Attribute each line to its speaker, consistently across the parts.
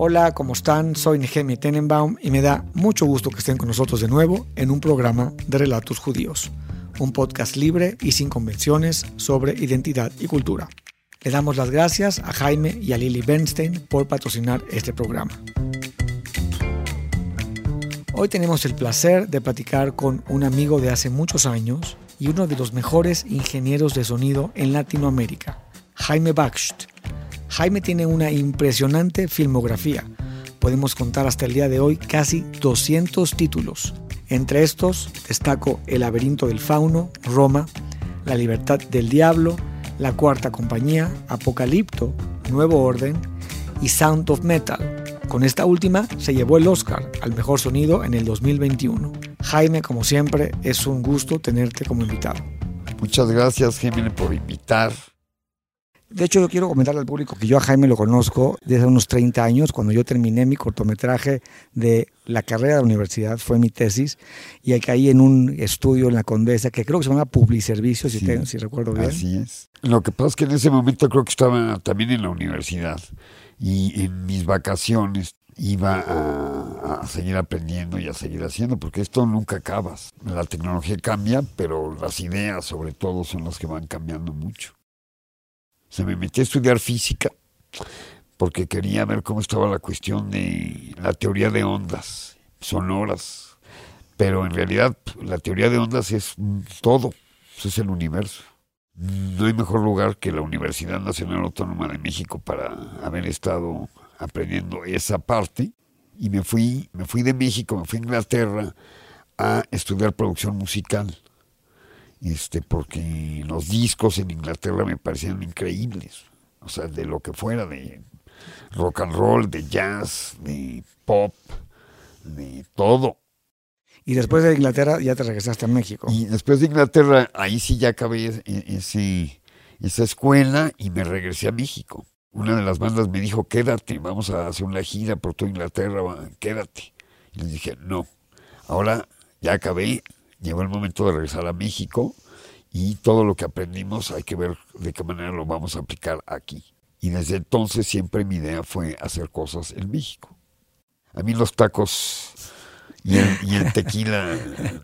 Speaker 1: Hola, ¿cómo están? Soy Nehemia Tenenbaum y me da mucho gusto que estén con nosotros de nuevo en un programa de Relatos Judíos, un podcast libre y sin convenciones sobre identidad y cultura. Le damos las gracias a Jaime y a Lily Bernstein por patrocinar este programa. Hoy tenemos el placer de platicar con un amigo de hace muchos años y uno de los mejores ingenieros de sonido en Latinoamérica, Jaime Baxt. Jaime tiene una impresionante filmografía. Podemos contar hasta el día de hoy casi 200 títulos. Entre estos destaco El laberinto del fauno, Roma, La libertad del diablo, La cuarta compañía, Apocalipto, Nuevo orden y Sound of Metal. Con esta última se llevó el Oscar al mejor sonido en el 2021. Jaime, como siempre, es un gusto tenerte como invitado.
Speaker 2: Muchas gracias, Jaime, por invitar.
Speaker 1: De hecho, yo quiero comentarle al público que yo a Jaime lo conozco desde unos 30 años, cuando yo terminé mi cortometraje de la carrera de la universidad, fue mi tesis, y caí en un estudio en la Condesa que creo que se llama Publiservicio, si, si recuerdo bien.
Speaker 2: Así es. Lo que pasa es que en ese momento creo que estaba también en la universidad, y en mis vacaciones iba a, a, seguir aprendiendo y a seguir haciendo, porque esto nunca acabas. La tecnología cambia, pero las ideas sobre todo son las que van cambiando mucho. Se me metí a estudiar física porque quería ver cómo estaba la cuestión de la teoría de ondas sonoras. Pero en realidad la teoría de ondas es todo, es el universo. No hay mejor lugar que la Universidad Nacional Autónoma de México para haber estado aprendiendo esa parte. Y me fui, me fui de México, me fui a Inglaterra a estudiar producción musical este, porque los discos en Inglaterra me parecían increíbles, o sea, de lo que fuera, de rock and roll, de jazz, de pop, de todo.
Speaker 1: Y después de Inglaterra ya te regresaste a México.
Speaker 2: Y después de Inglaterra, ahí sí ya acabé e-, ese, esa escuela y me regresé a México. Una de las bandas me dijo, quédate, vamos a hacer una gira por toda Inglaterra, quédate. Y les dije, no, ahora ya acabé, llegó el momento de regresar a México y todo lo que aprendimos hay que ver de qué manera lo vamos a aplicar aquí. Y desde entonces siempre mi idea fue hacer cosas en México. A mí los tacos y el, tequila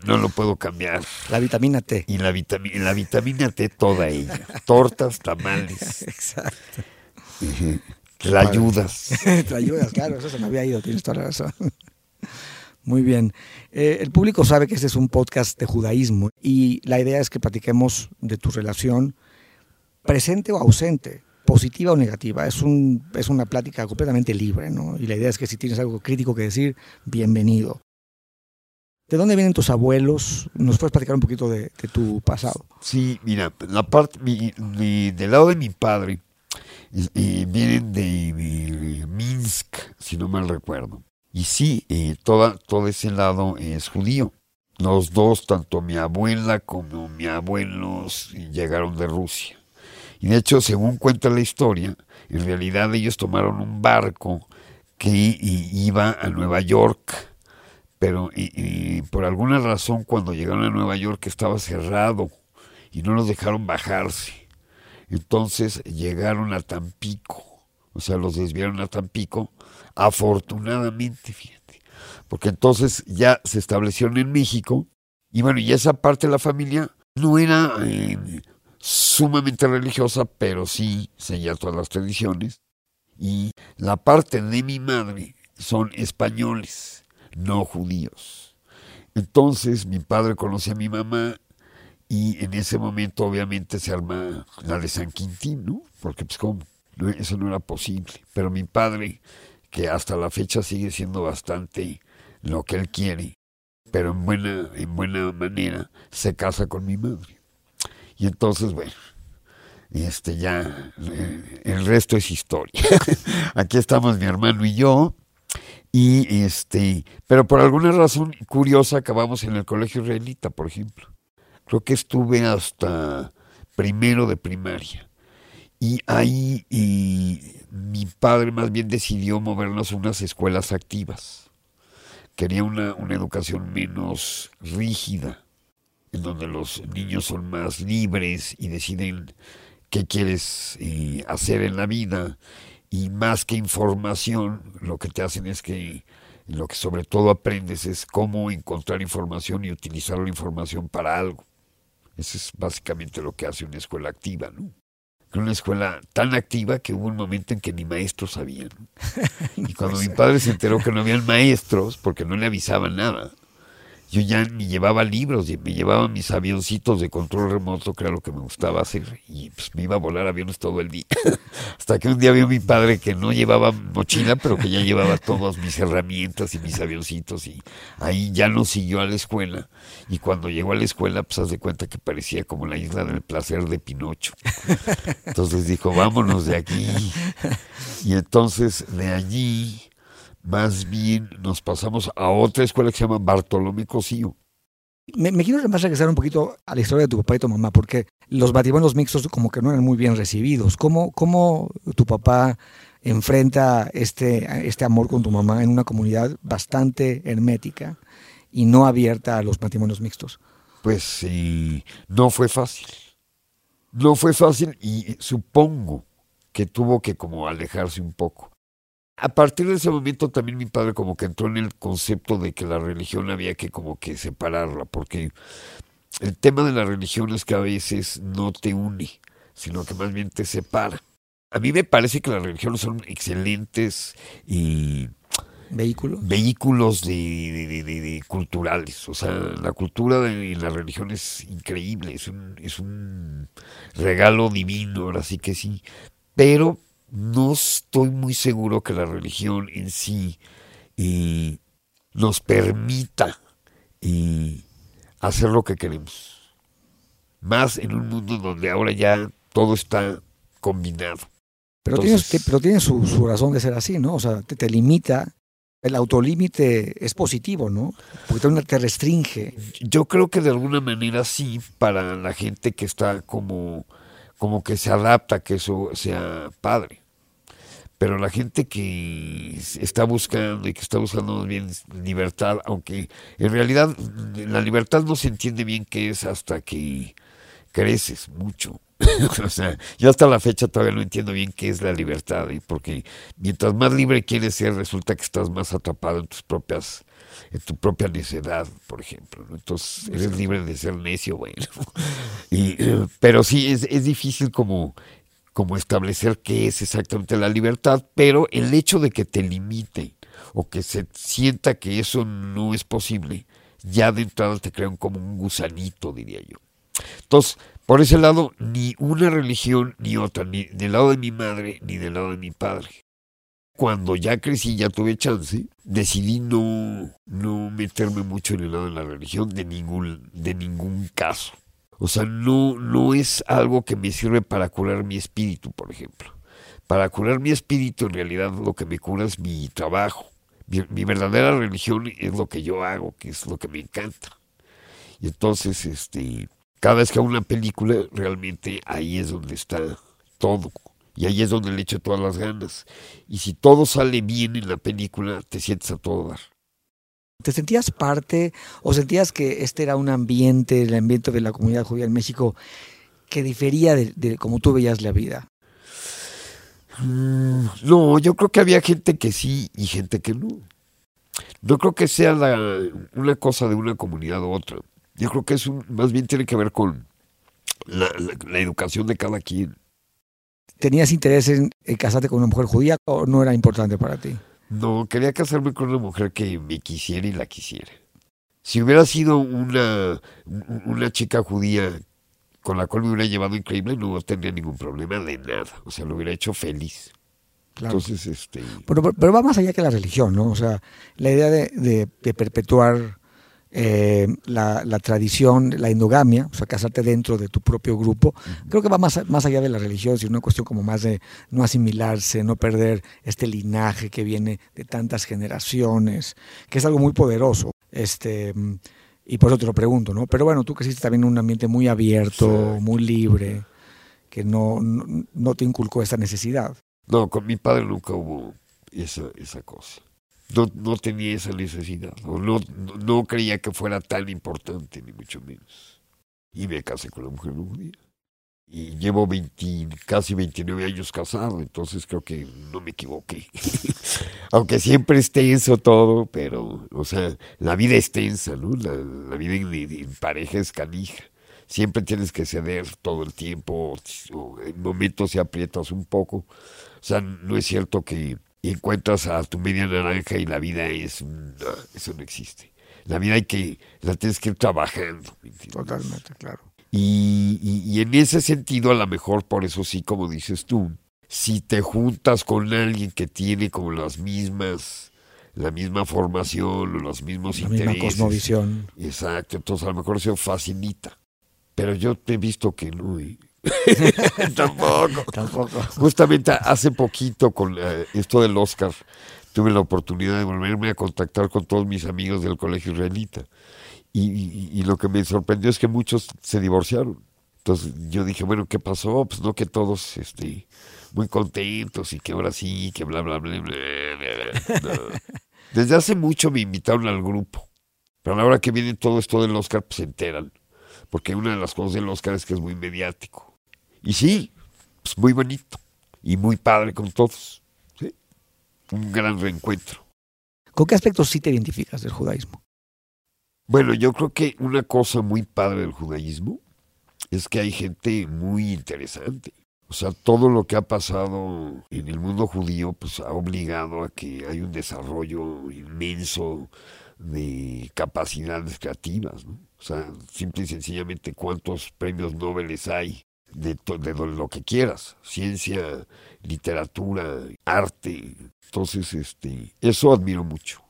Speaker 2: no lo puedo cambiar.
Speaker 1: La vitamina T.
Speaker 2: Y la, vitamina, la vitamina T toda ella. Tortas, tamales.
Speaker 1: Exacto.
Speaker 2: La ayudas.
Speaker 1: Te ayudas, claro, eso se me había ido, tienes toda la razón. Muy bien. Eh, el público sabe que este es un podcast de judaísmo y la idea es que platiquemos de tu relación presente o ausente, positiva o negativa. Es, un, es una plática completamente libre, ¿no? Y la idea es que si tienes algo crítico que decir, bienvenido. ¿De dónde vienen tus abuelos? ¿Nos puedes platicar un poquito de, tu pasado?
Speaker 2: Sí, mira, la parte del lado de mi padre eh, vienen de Minsk, si no mal recuerdo. Y sí, eh, toda, todo ese lado es judío. Los dos, tanto mi abuela como mi abuelo, llegaron de Rusia. Y de hecho, según cuenta la historia, en realidad ellos tomaron un barco que iba a Nueva York, pero y, por alguna razón cuando llegaron a Nueva York estaba cerrado y no los dejaron bajarse. Entonces llegaron a Tampico, o sea, los desviaron a Tampico afortunadamente, fíjate, porque entonces ya se establecieron en México y bueno, y esa parte de la familia no era eh, sumamente religiosa, pero sí seguía todas las tradiciones. Y la parte de mi madre son españoles, no judíos. Entonces mi padre conoce a mi mamá y en ese momento obviamente se arma la de San Quintín, ¿no? Porque pues cómo, eso no era posible. Pero mi padre que hasta la fecha sigue siendo bastante lo que él quiere, pero en buena, en buena manera se casa con mi madre. Y entonces, bueno, este ya, eh, el resto es historia. Aquí estamos mi hermano y yo, y este, pero por alguna razón curiosa acabamos en el colegio israelita, por ejemplo. Creo que estuve hasta primero de primaria. Y ahí mi padre más bien decidió movernos a unas escuelas activas. Quería una, una educación menos rígida, en donde los niños son más libres y deciden qué quieres eh, hacer en la vida y más que información, lo que te hacen es que lo que sobre todo aprendes es cómo encontrar información y utilizar la información para algo. Eso es básicamente lo que hace una escuela activa, ¿no? Una escuela tan activa que hubo un momento en que ni maestros sabían. Y cuando mi padre se enteró que no habían maestros, porque no le avisaban nada, yo ya ni llevaba libros, me llevaba mis avioncitos de control remoto, que era lo que me gustaba hacer, y pues me iba a volar aviones todo el día. Hasta que un día vio mi padre que no llevaba mochila, pero que ya llevaba todas mis herramientas y mis avioncitos, y ahí ya no siguió a la escuela. Y cuando llegó a la escuela, pues haz de cuenta que parecía como la isla del placer de Pinocho. Entonces dijo, vámonos de aquí. Y entonces de allí más bien nos pasamos a otra escuela que se llama Bartolomé Cosío.
Speaker 1: Me, quiero además regresar un poquito a la historia de tu papá y tu mamá, porque los matrimonios mixtos como que no eran muy bien recibidos. ¿Cómo, cómo tu papá enfrenta este, este amor con tu mamá en una comunidad bastante hermética y no abierta a los matrimonios mixtos?
Speaker 2: Pues sí, no fue fácil. No fue fácil y supongo que tuvo que como alejarse un poco a partir de ese momento también mi padre como que entró en el concepto de que la religión había que como que separarla, porque el tema de la religión es que a veces no te une, sino que más bien te separa. A mí me parece que las religiones son excelentes y
Speaker 1: vehículos.
Speaker 2: vehículos de, culturales. O sea la cultura de la religión es increíble es un, es un regalo divino ahora sí que sí. Pero no estoy muy seguro que la religión en sí eh, nos permita eh, hacer lo que queremos. Más en un mundo donde ahora ya todo está combinado.
Speaker 1: Pero tiene, su, razón de ser así, ¿no? O sea, te, limita. El autolímite es positivo, ¿no? Porque te, te restringe.
Speaker 2: Yo creo que de alguna manera sí, para la gente que está como, como que se adapta a que eso sea padre pero la gente que está buscando y que está buscando bien libertad, aunque en realidad la libertad no se entiende bien qué es hasta que creces mucho. o sea, yo hasta la fecha todavía no entiendo bien qué es la libertad, y porque mientras más libre quieres ser, resulta que estás más atrapado en tus propias, en tu propia necedad, por ejemplo. Entonces eres libre de ser necio, bueno. y, pero sí es, es difícil como como establecer qué es exactamente la libertad, pero el hecho de que te limite o que se sienta que eso no es posible, ya de entrada te crean como un gusanito, diría yo. Entonces, por ese lado, ni una religión ni otra, ni del lado de mi madre ni del lado de mi padre. Cuando ya crecí, ya tuve chance, decidí no, no meterme mucho en el lado de la religión de ningún, de ningún caso. O sea, no, no es algo que me sirve para curar mi espíritu, por ejemplo. Para curar mi espíritu, en realidad lo que me cura es mi trabajo. Mi, verdadera religión es lo que yo hago, que es lo que me encanta. Y entonces, este, cada vez que hago una película, realmente ahí es donde está todo. Y ahí es donde le echo todas las ganas. Y si todo sale bien en la película, te sientes a todo dar.
Speaker 1: ¿Te sentías parte o sentías que este era un ambiente, el ambiente de la comunidad judía en México, que difería de, cómo tú veías la vida?
Speaker 2: Mm, no, yo creo que había gente que sí y gente que no. No creo que sea una cosa de una comunidad u otra. Yo creo que es más bien tiene que ver con la, educación de cada quien.
Speaker 1: ¿Tenías interés en casarte con una mujer judía o no era importante para ti?
Speaker 2: No, quería casarme con una mujer que me quisiera y la quisiera. Si hubiera sido una, una chica judía con la cual me hubiera llevado increíble, no tendría ningún problema de nada. O sea, lo hubiera hecho feliz. Entonces, este...
Speaker 1: Pero, pero, va más allá que la religión, ¿no? O sea, la idea de, de perpetuar eh, la, tradición, la endogamia, o sea, casarte dentro de tu propio grupo, creo que va más, más allá de la religión, sino una cuestión como más de no asimilarse, no perder este linaje que viene de tantas generaciones, que es algo muy poderoso. Este, y por eso te lo pregunto, ¿no? Pero bueno, tú creciste también en un ambiente muy abierto, muy libre, que no, no, te inculcó esa necesidad.
Speaker 2: No, con mi padre nunca hubo esa, esa cosa no, no tenía esa necesidad, o no, no creía que fuera tan importante, ni mucho menos. Y me casé con la mujer judía. Y llevo 20, casi 29 años casado, entonces creo que no me equivoqué. Aunque siempre es tenso todo, pero, o sea, la vida es tensa, ¿no? La, vida en, pareja es canija. Siempre tienes que ceder todo el tiempo, o en momentos se aprietas un poco. O sea, no es cierto que encuentras a tu media naranja y la vida es... No, eso no existe. La vida hay que, la tienes que ir trabajando.
Speaker 1: Totalmente, claro.
Speaker 2: Y, en ese sentido, a lo mejor por eso sí, como dices tú, si te juntas con alguien que tiene como las mismas, la misma formación o los mismos
Speaker 1: la
Speaker 2: intereses.
Speaker 1: Misma cosmovisión.
Speaker 2: Exacto, entonces a lo mejor se facilita. Pero yo te he visto que no.
Speaker 1: Tampoco. Tampoco.
Speaker 2: Justamente hace poquito con eh, esto del Oscar, tuve la oportunidad de volverme a contactar con todos mis amigos del colegio israelita. Y, lo que me sorprendió es que muchos se divorciaron. Entonces yo dije, bueno, ¿qué pasó? Pues no que todos este, muy contentos y que ahora sí, que bla, bla, bla, bla, Desde hace mucho me invitaron al grupo. Pero a la hora que viene todo esto del Oscar, pues se enteran. Porque una de las cosas del Oscar es que es muy mediático. Y sí, pues muy bonito. Y muy padre con todos. ¿sí? Un gran reencuentro.
Speaker 1: ¿Con qué aspectos sí te identificas del judaísmo?
Speaker 2: Bueno, yo creo que una cosa muy padre del judaísmo es que hay gente muy interesante. O sea, todo lo que ha pasado en el mundo judío pues ha obligado a que hay un desarrollo inmenso de capacidades creativas, ¿no? O sea, simple y sencillamente cuántos premios Nobel hay de, de lo que quieras, ciencia, literatura, arte. Entonces, este, eso admiro mucho.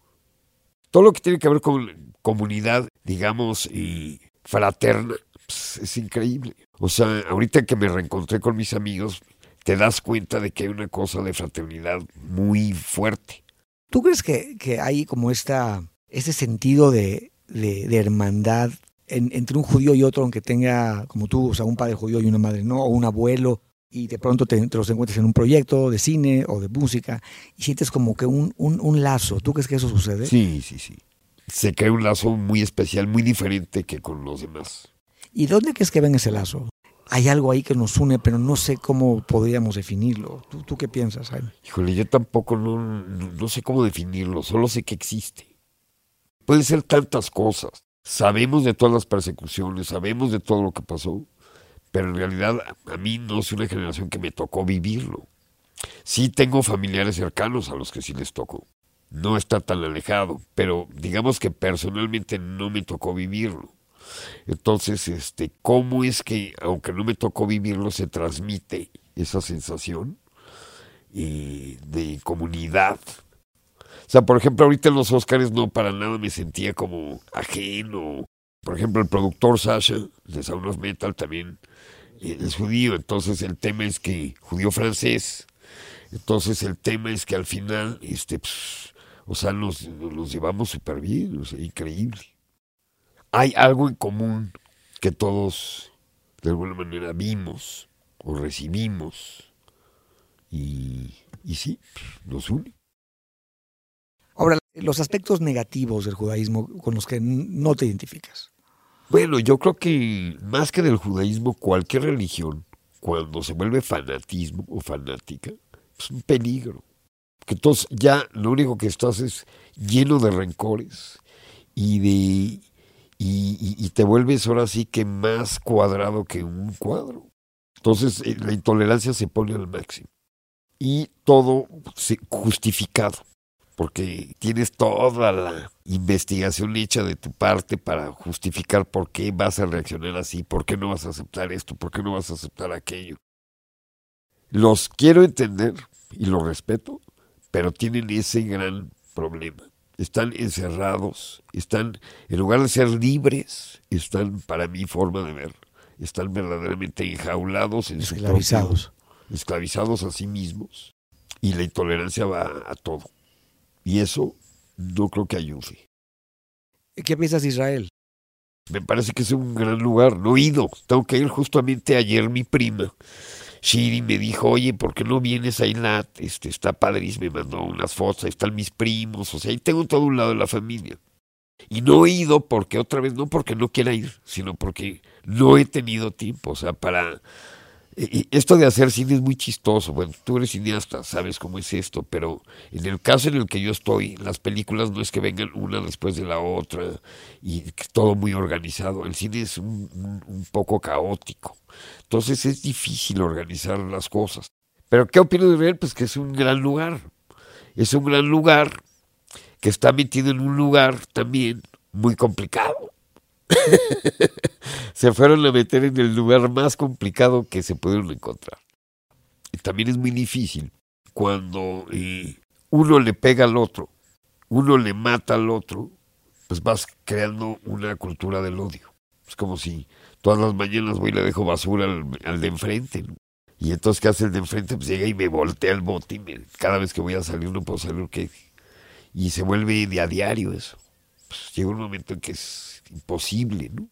Speaker 2: Todo lo que tiene que ver con comunidad, digamos, y fraterna, pues, es increíble. O sea, ahorita que me reencontré con mis amigos, te das cuenta de que hay una cosa de fraternidad muy fuerte.
Speaker 1: ¿Tú crees que, que hay como esta, ese sentido de, de, hermandad entre un judío y otro, aunque tenga, como tú, o sea, un padre judío y una madre no, o un abuelo, y de pronto te, los encuentres en un proyecto de cine o de música, y sientes como que un, un, un lazo. ¿Tú crees que eso sucede?
Speaker 2: Sí, sí, sí se crea un lazo muy especial, muy diferente que con los demás.
Speaker 1: ¿Y dónde crees que ven ese lazo? Hay algo ahí que nos une, pero no sé cómo podríamos definirlo. ¿Tú, qué piensas, Jaime?
Speaker 2: Híjole, yo tampoco no, no sé cómo definirlo, solo sé que existe. Pueden ser tantas cosas. Sabemos de todas las persecuciones, sabemos de todo lo que pasó, pero en realidad a mí no es una generación que me tocó vivirlo. Sí tengo familiares cercanos a los que sí les tocó no está tan alejado, pero digamos que personalmente no me tocó vivirlo. Entonces, este, ¿cómo es que, aunque no me tocó vivirlo, se transmite esa sensación eh, de comunidad? O sea, por ejemplo, ahorita en los Oscars no para nada me sentía como ajeno. Por ejemplo, el productor Sasha de Sound Metal también eh, es judío, entonces el tema es que judío francés. Entonces el tema es que al final, este, pues, o sea, nos, llevamos súper bien, o sea, increíble. Hay algo en común que todos de alguna manera vimos o recibimos y, y sí, nos une.
Speaker 1: Los aspectos negativos del judaísmo con los que no te identificas.
Speaker 2: Bueno, yo creo que más que del judaísmo, cualquier religión, cuando se vuelve fanatismo o fanática, es un peligro que entonces ya lo único que estás es lleno de rencores y de y, te vuelves ahora sí que más cuadrado que un cuadro. Entonces eh, la intolerancia se pone al máximo y todo justificado porque tienes toda la investigación hecha de tu parte para justificar por qué vas a reaccionar así, por qué no vas a aceptar esto, por qué no vas a aceptar aquello. Los quiero entender y los respeto, pero tienen ese gran problema. Están encerrados, están, en lugar de ser libres, están, para mi forma de ver, están verdaderamente enjaulados en
Speaker 1: esclavizados.
Speaker 2: Su esclavizados a sí mismos. Y la intolerancia va a todo. Y eso no creo que ayude.
Speaker 1: ¿Qué piensas de Israel?
Speaker 2: Me parece que es un gran lugar. No he ido. Tengo que ir justamente ayer mi prima Shiri me dijo, oye, ¿por qué no vienes a Eilat? Este, está padrísimo, me mandó unas fotos, ahí están mis primos, o sea, ahí tengo todo un lado de la familia. Y no he ido porque otra vez, no porque no quiera ir, sino porque no he tenido tiempo, o sea, para y esto de hacer cine es muy chistoso. Bueno, tú eres cineasta, sabes cómo es esto, pero en el caso en el que yo estoy, las películas no es que vengan una después de la otra y todo muy organizado. El cine es un, un poco caótico. Entonces es difícil organizar las cosas. Pero ¿qué opino de Israel? Pues que es un gran lugar. Es un gran lugar que está metido en un lugar también muy complicado. se fueron a meter en el lugar más complicado que se pudieron encontrar. Y también es muy difícil cuando eh, uno le pega al otro, uno le mata al otro, pues vas creando una cultura del odio. Es como si todas las mañanas voy y le dejo basura al, de enfrente. Y entonces, ¿qué hace el de enfrente? Pues llega y me voltea el bote y cada vez que voy a salir no puedo salir. que Y se vuelve de a diario eso. Pues llega un momento en que es imposible, ¿no?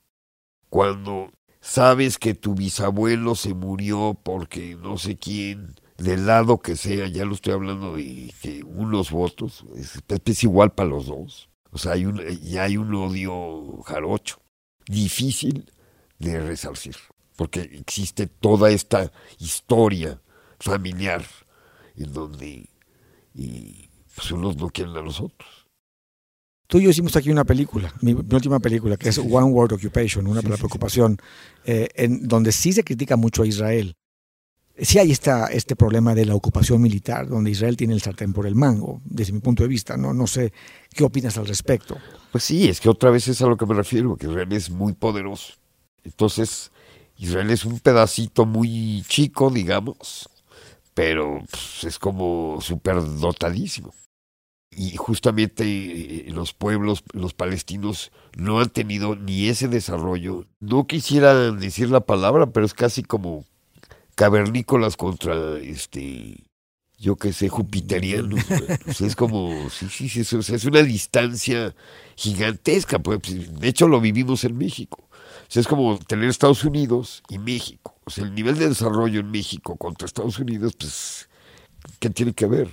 Speaker 2: Cuando sabes que tu bisabuelo se murió porque no sé quién, del lado que sea, ya lo estoy hablando de que unos votos, es, igual para los dos. O sea, hay un, ya hay un odio jarocho, difícil de resarcir, porque existe toda esta historia familiar en donde y, pues unos no quieren a los otros.
Speaker 1: Tú y yo hicimos aquí una película, mi, última película, que es One World Occupation, una preocupación, eh, en donde sí se critica mucho a Israel. Sí hay esta, este problema de la ocupación militar, donde Israel tiene el sartén por el mango, desde mi punto de vista. No, no sé qué opinas al respecto.
Speaker 2: Pues sí, es que otra vez es a lo que me refiero, que Israel es muy poderoso. Entonces, Israel es un pedacito muy chico, digamos, pero pues, es como superdotadísimo y justamente eh, los pueblos, los palestinos, no han tenido ni ese desarrollo. No quisiera decir la palabra, pero es casi como cavernícolas contra este yo que sé, jupiterianos. es como, sí, sí, sí, es, es una distancia gigantesca. Pues, de hecho, lo vivimos en México. es como tener Estados Unidos y México. O sea, el nivel de desarrollo en México contra Estados Unidos, pues, ¿qué tiene que ver?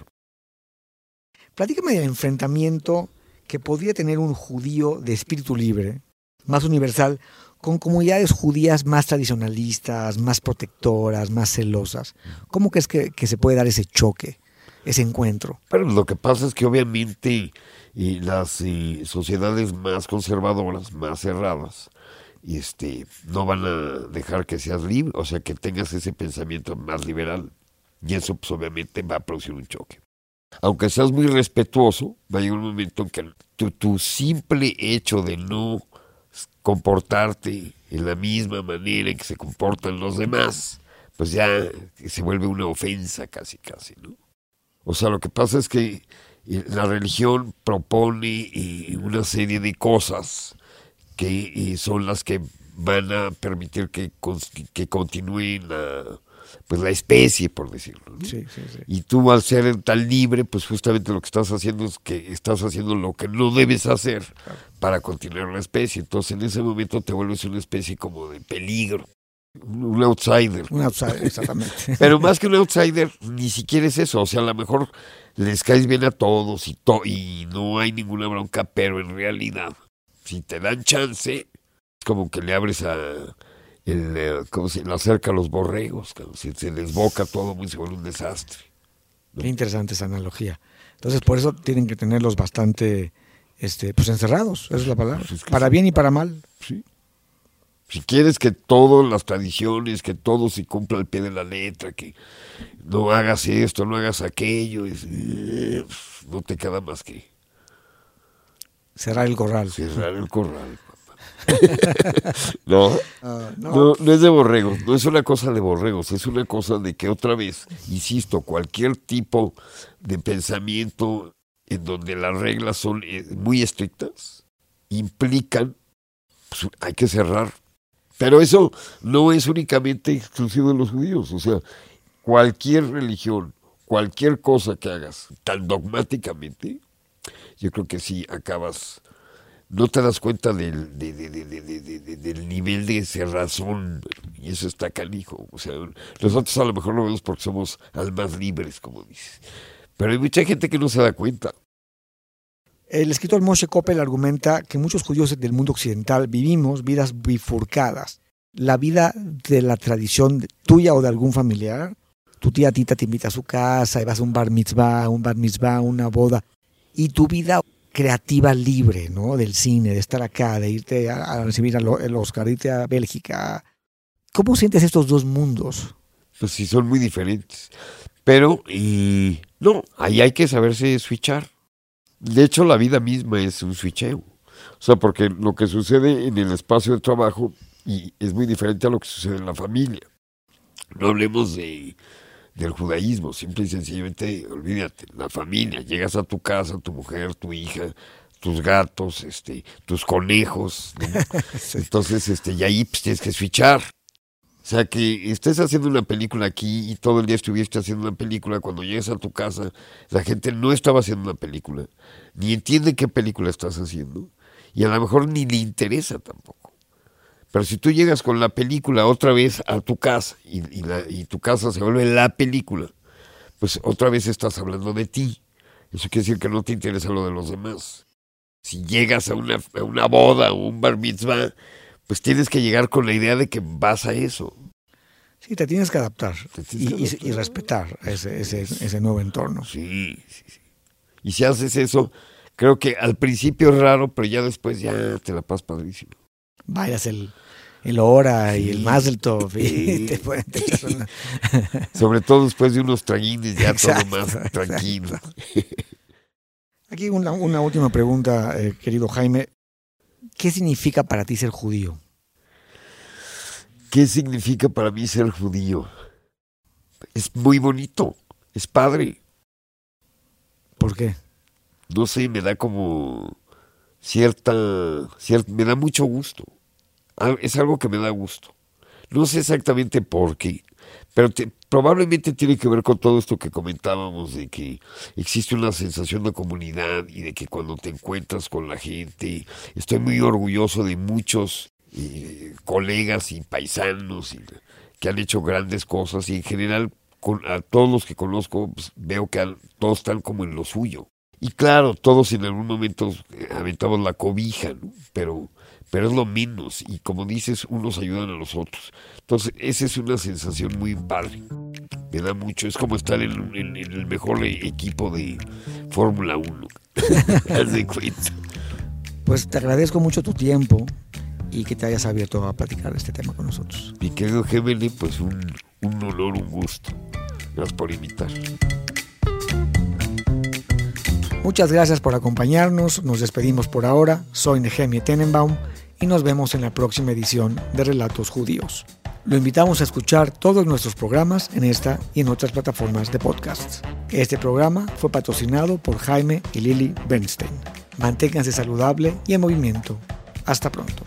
Speaker 1: Platícame del enfrentamiento que podría tener un judío de espíritu libre, más universal, con comunidades judías más tradicionalistas, más protectoras, más celosas. ¿Cómo crees que, se puede dar ese choque, ese encuentro?
Speaker 2: Pero lo que pasa es que obviamente las sociedades más conservadoras, más cerradas, este, no van a dejar que seas libre, o sea, que tengas ese pensamiento más liberal. Y eso pues obviamente va a producir un choque aunque seas muy respetuoso, va a llegar un momento en que tu, simple hecho de no comportarte en la misma manera en que se comportan los demás, pues ya se vuelve una ofensa casi, casi, ¿no? O sea, lo que pasa es que eh, la religión propone eh, una serie de cosas que eh, son las que van a permitir que, que continúen la pues la especie, por decirlo. Y tú al ser tan libre, pues justamente lo que estás haciendo es que estás haciendo lo que no debes hacer para continuar la especie. Entonces en ese momento te vuelves una especie como de peligro. Un outsider.
Speaker 1: Un outsider, exactamente.
Speaker 2: Pero más que un outsider, ni siquiera es eso. O sea, a lo mejor les caes bien a todos y, y no hay ninguna bronca, pero en realidad, si te dan chance, es como que le abres a, el, como si le acerca a los borregos, si se desboca todo, muy se vuelve un desastre.
Speaker 1: Qué interesante esa analogía. Entonces, por eso tienen que tenerlos bastante este, pues encerrados, esa es la palabra. Pues para bien y para mal.
Speaker 2: Sí. Si quieres que todas las tradiciones, que todo se cumpla al pie de la letra, que no hagas esto, no hagas aquello, eh, no te queda más que
Speaker 1: cerrar el corral.
Speaker 2: Cerrar el corral. no, no, no, no es de borregos, no es una cosa de borregos, es una cosa de que otra vez, insisto, cualquier tipo de pensamiento en donde las reglas son eh, muy estrictas, implican, pues, hay que cerrar. Pero eso no es únicamente exclusivo de los judíos, o sea, cualquier religión, cualquier cosa que hagas tan dogmáticamente, yo creo que sí acabas no te das cuenta del, del nivel de cerrazón y eso está canijo. O sea, nosotros a lo mejor lo vemos porque somos almas libres, como dices. Pero hay mucha gente que no se da cuenta.
Speaker 1: El escritor Moshe Koppel argumenta que muchos judíos del mundo occidental vivimos vidas bifurcadas. la vida de la tradición tuya o de algún familiar. Tu tía Tita te invita a su casa y vas a un bar mitzvah, un bar mitzvah, una boda. Y tu vida creativa libre, ¿no? Del cine, de estar acá, de irte a, recibir el Oscar, irte a Bélgica. ¿Cómo sientes estos dos mundos?
Speaker 2: Pues sí, son muy diferentes. Pero, y no, ahí hay que saberse switchar. De hecho, la vida misma es un switcheo. O sea, porque lo que sucede en el espacio de trabajo y es muy diferente a lo que sucede en la familia. No hablemos de, del judaísmo, simple y sencillamente, olvídate, la familia, llegas a tu casa, tu mujer, tu hija, tus gatos, este, tus conejos, entonces, este, y ahí pues, tienes que switchar. O sea, que estés haciendo una película aquí y todo el día estuviste haciendo una película, cuando llegues a tu casa, la gente no estaba haciendo una película, ni entiende qué película estás haciendo, y a lo mejor ni le interesa tampoco. Pero si tú llegas con la película otra vez a tu casa y, y, tu casa se vuelve la película, pues otra vez estás hablando de ti. Eso quiere decir que no te interesa lo de los demás. Si llegas a una, a una boda o un bar mitzvah, pues tienes que llegar con la idea de que vas a eso.
Speaker 1: Sí, te tienes que adaptar, y, respetar ese, ese, ese, nuevo entorno.
Speaker 2: Sí, sí, sí. Y si haces eso, creo que al principio es raro, pero ya después ya te la pasas padrísimo.
Speaker 1: Vayas el, el hora y el del top.
Speaker 2: Sobre todo después de unos traguines, ya todo más tranquilo.
Speaker 1: Aquí una, una última pregunta, eh, querido Jaime. ¿Qué significa para ti ser judío?
Speaker 2: ¿Qué significa para mí ser judío? Es muy bonito, es padre.
Speaker 1: ¿Por qué?
Speaker 2: No sé, me da como cierta, cierta me da mucho gusto. Es algo que me da gusto. No sé exactamente por qué, pero probablemente tiene que ver con todo esto que comentábamos, de que existe una sensación de comunidad y de que cuando te encuentras con la gente, estoy muy orgulloso de muchos eh, colegas y paisanos que han hecho grandes cosas y en general a todos los que conozco pues, veo que todos están como en lo suyo. Y claro, todos en algún momento eh, aventamos la cobija, pero pero es lo menos y como dices, unos ayudan a los otros. Entonces, esa es una sensación muy padre. Me da mucho, es como estar en, el mejor equipo de Fórmula 1. Haz de cuenta.
Speaker 1: Pues te agradezco mucho tu tiempo y que te hayas abierto a platicar este tema con nosotros.
Speaker 2: Mi querido Gemini, pues un, un honor, un gusto. Gracias por invitar.
Speaker 1: Muchas gracias por acompañarnos. Nos despedimos por ahora. Soy Nehemia Tenenbaum y nos vemos en la próxima edición de Relatos Judíos. Lo invitamos a escuchar todos nuestros programas en esta y en otras plataformas de podcasts. Este programa fue patrocinado por Jaime y Lily Bernstein. Manténganse saludable y en movimiento. Hasta pronto.